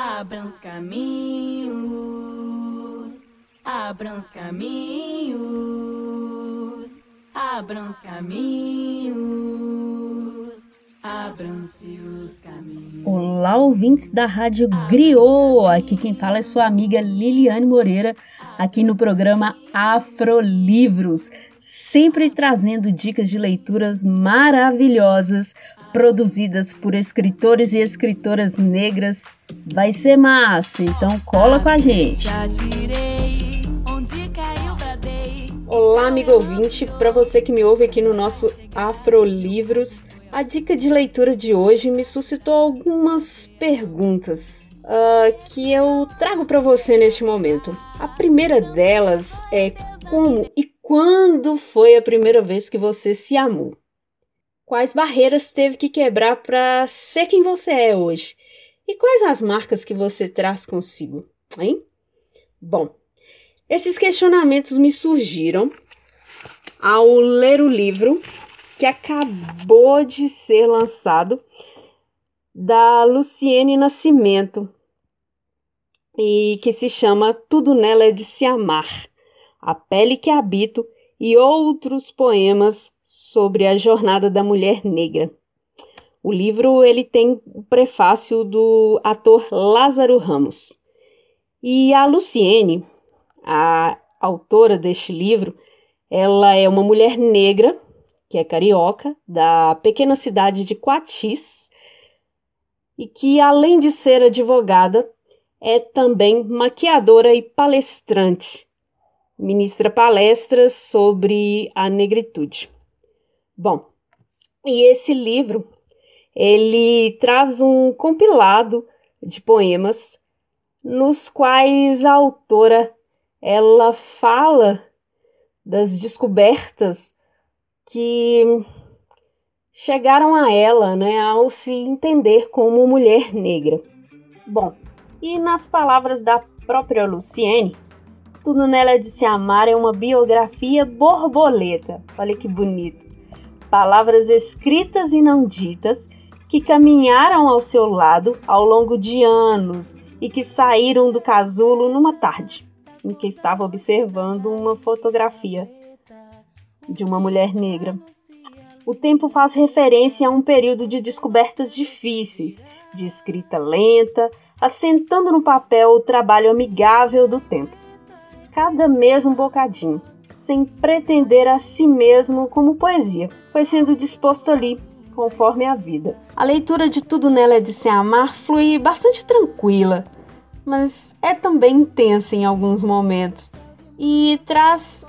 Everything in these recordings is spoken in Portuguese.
Abram os caminhos, abram os caminhos, abram os caminhos, abram-se os caminhos. Olá, ouvintes da Rádio Griot. Aqui quem fala é sua amiga Liliane Moreira, aqui no programa Afrolivros, sempre trazendo dicas de leituras maravilhosas produzidas por escritores e escritoras negras. Vai ser massa, então cola com a gente. Olá, amigo ouvinte, para você que me ouve aqui no nosso Afrolivros, a dica de leitura de hoje me suscitou algumas perguntas uh, que eu trago para você neste momento. A primeira delas é como e quando foi a primeira vez que você se amou? Quais barreiras teve que quebrar para ser quem você é hoje? E quais as marcas que você traz consigo, hein? Bom, esses questionamentos me surgiram ao ler o livro que acabou de ser lançado da Luciene Nascimento e que se chama Tudo Nela é de Se Amar, A Pele que Habito e outros poemas sobre a jornada da mulher negra. O livro ele tem o prefácio do ator Lázaro Ramos. E a Luciene, a autora deste livro, ela é uma mulher negra, que é carioca, da pequena cidade de Coatis, e que além de ser advogada, é também maquiadora e palestrante. Ministra palestras sobre a negritude. Bom, e esse livro ele traz um compilado de poemas nos quais a autora ela fala das descobertas que chegaram a ela, né, ao se entender como mulher negra. Bom, e nas palavras da própria Luciene, tudo nela de se amar é uma biografia borboleta. Olha que bonito palavras escritas e não ditas que caminharam ao seu lado ao longo de anos e que saíram do casulo numa tarde em que estava observando uma fotografia de uma mulher negra. O tempo faz referência a um período de descobertas difíceis, de escrita lenta, assentando no papel o trabalho amigável do tempo. Cada mês um bocadinho, sem pretender a si mesmo como poesia, foi sendo disposto ali conforme a vida. A leitura de tudo nela é de se amar flui bastante tranquila, mas é também intensa em alguns momentos e traz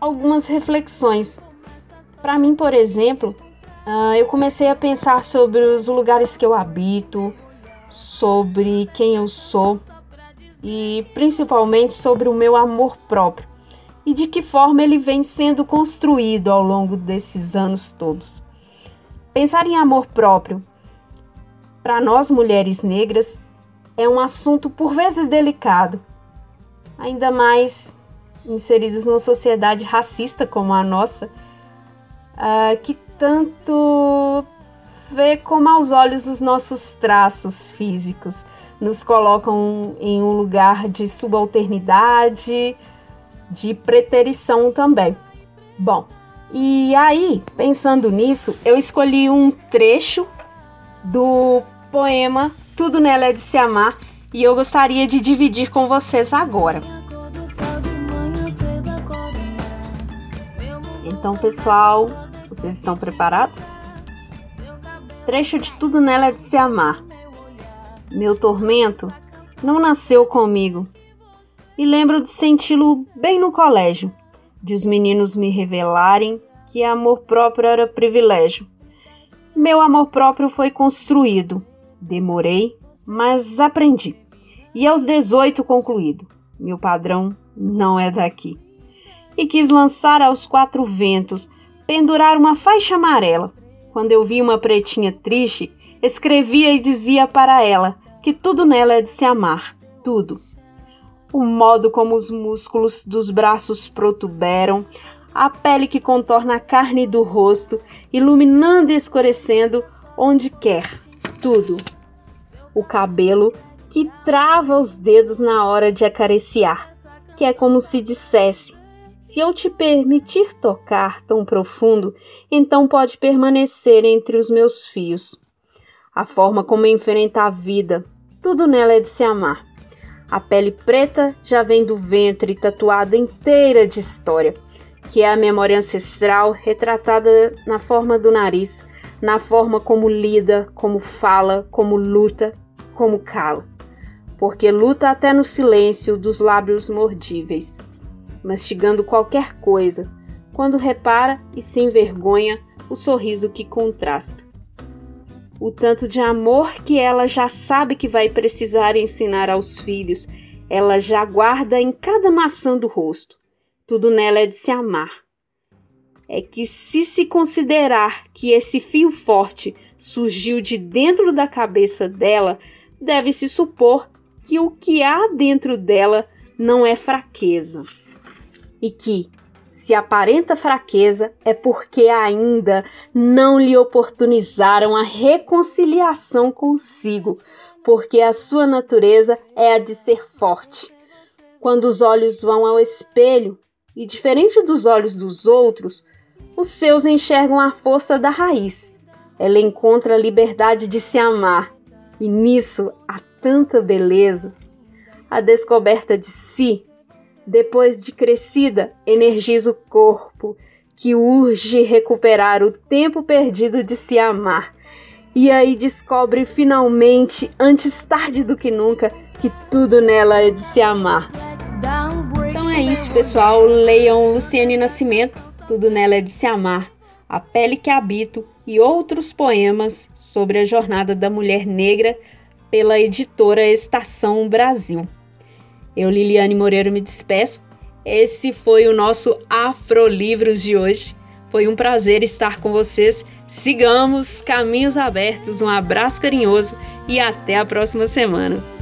algumas reflexões. Para mim, por exemplo, uh, eu comecei a pensar sobre os lugares que eu habito, sobre quem eu sou e principalmente sobre o meu amor próprio e de que forma ele vem sendo construído ao longo desses anos todos. Pensar em amor próprio, para nós mulheres negras, é um assunto por vezes delicado, ainda mais inseridas numa sociedade racista como a nossa, uh, que tanto vê com maus olhos os nossos traços físicos, nos colocam em um lugar de subalternidade, de preterição também. Bom, e aí, pensando nisso, eu escolhi um trecho do poema Tudo Nela é de Se Amar e eu gostaria de dividir com vocês agora. Então, pessoal, vocês estão preparados? Trecho de Tudo Nela é de Se Amar. Meu tormento não nasceu comigo, e lembro de senti-lo bem no colégio, de os meninos me revelarem que amor próprio era privilégio. Meu amor próprio foi construído. Demorei, mas aprendi. E aos 18 concluído. Meu padrão não é daqui. E quis lançar aos quatro ventos, pendurar uma faixa amarela. Quando eu vi uma pretinha triste, escrevia e dizia para ela que tudo nela é de se amar, tudo o modo como os músculos dos braços protuberam, a pele que contorna a carne do rosto, iluminando e escurecendo onde quer, tudo. O cabelo que trava os dedos na hora de acariciar, que é como se dissesse: se eu te permitir tocar tão profundo, então pode permanecer entre os meus fios. A forma como enfrenta a vida, tudo nela é de se amar. A pele preta já vem do ventre tatuada inteira de história, que é a memória ancestral retratada na forma do nariz, na forma como lida, como fala, como luta, como cala. Porque luta até no silêncio dos lábios mordíveis, mastigando qualquer coisa, quando repara e se envergonha o sorriso que contrasta. O tanto de amor que ela já sabe que vai precisar ensinar aos filhos, ela já guarda em cada maçã do rosto. Tudo nela é de se amar é que, se se considerar que esse fio forte surgiu de dentro da cabeça dela, deve-se supor que o que há dentro dela não é fraqueza. E que, se aparenta fraqueza, é porque ainda não lhe oportunizaram a reconciliação consigo, porque a sua natureza é a de ser forte. Quando os olhos vão ao espelho, e diferente dos olhos dos outros, os seus enxergam a força da raiz. Ela encontra a liberdade de se amar, e nisso há tanta beleza. A descoberta de si, depois de crescida, energiza o corpo, que urge recuperar o tempo perdido de se amar. E aí descobre finalmente, antes tarde do que nunca, que tudo nela é de se amar. Então é isso, pessoal. Leiam Luciane Nascimento tudo nela é de se amar, a pele que habito e outros poemas sobre a jornada da mulher negra pela editora Estação Brasil. Eu, Liliane Moreira, me despeço. Esse foi o nosso Afrolivros de hoje. Foi um prazer estar com vocês. Sigamos caminhos abertos. Um abraço carinhoso e até a próxima semana.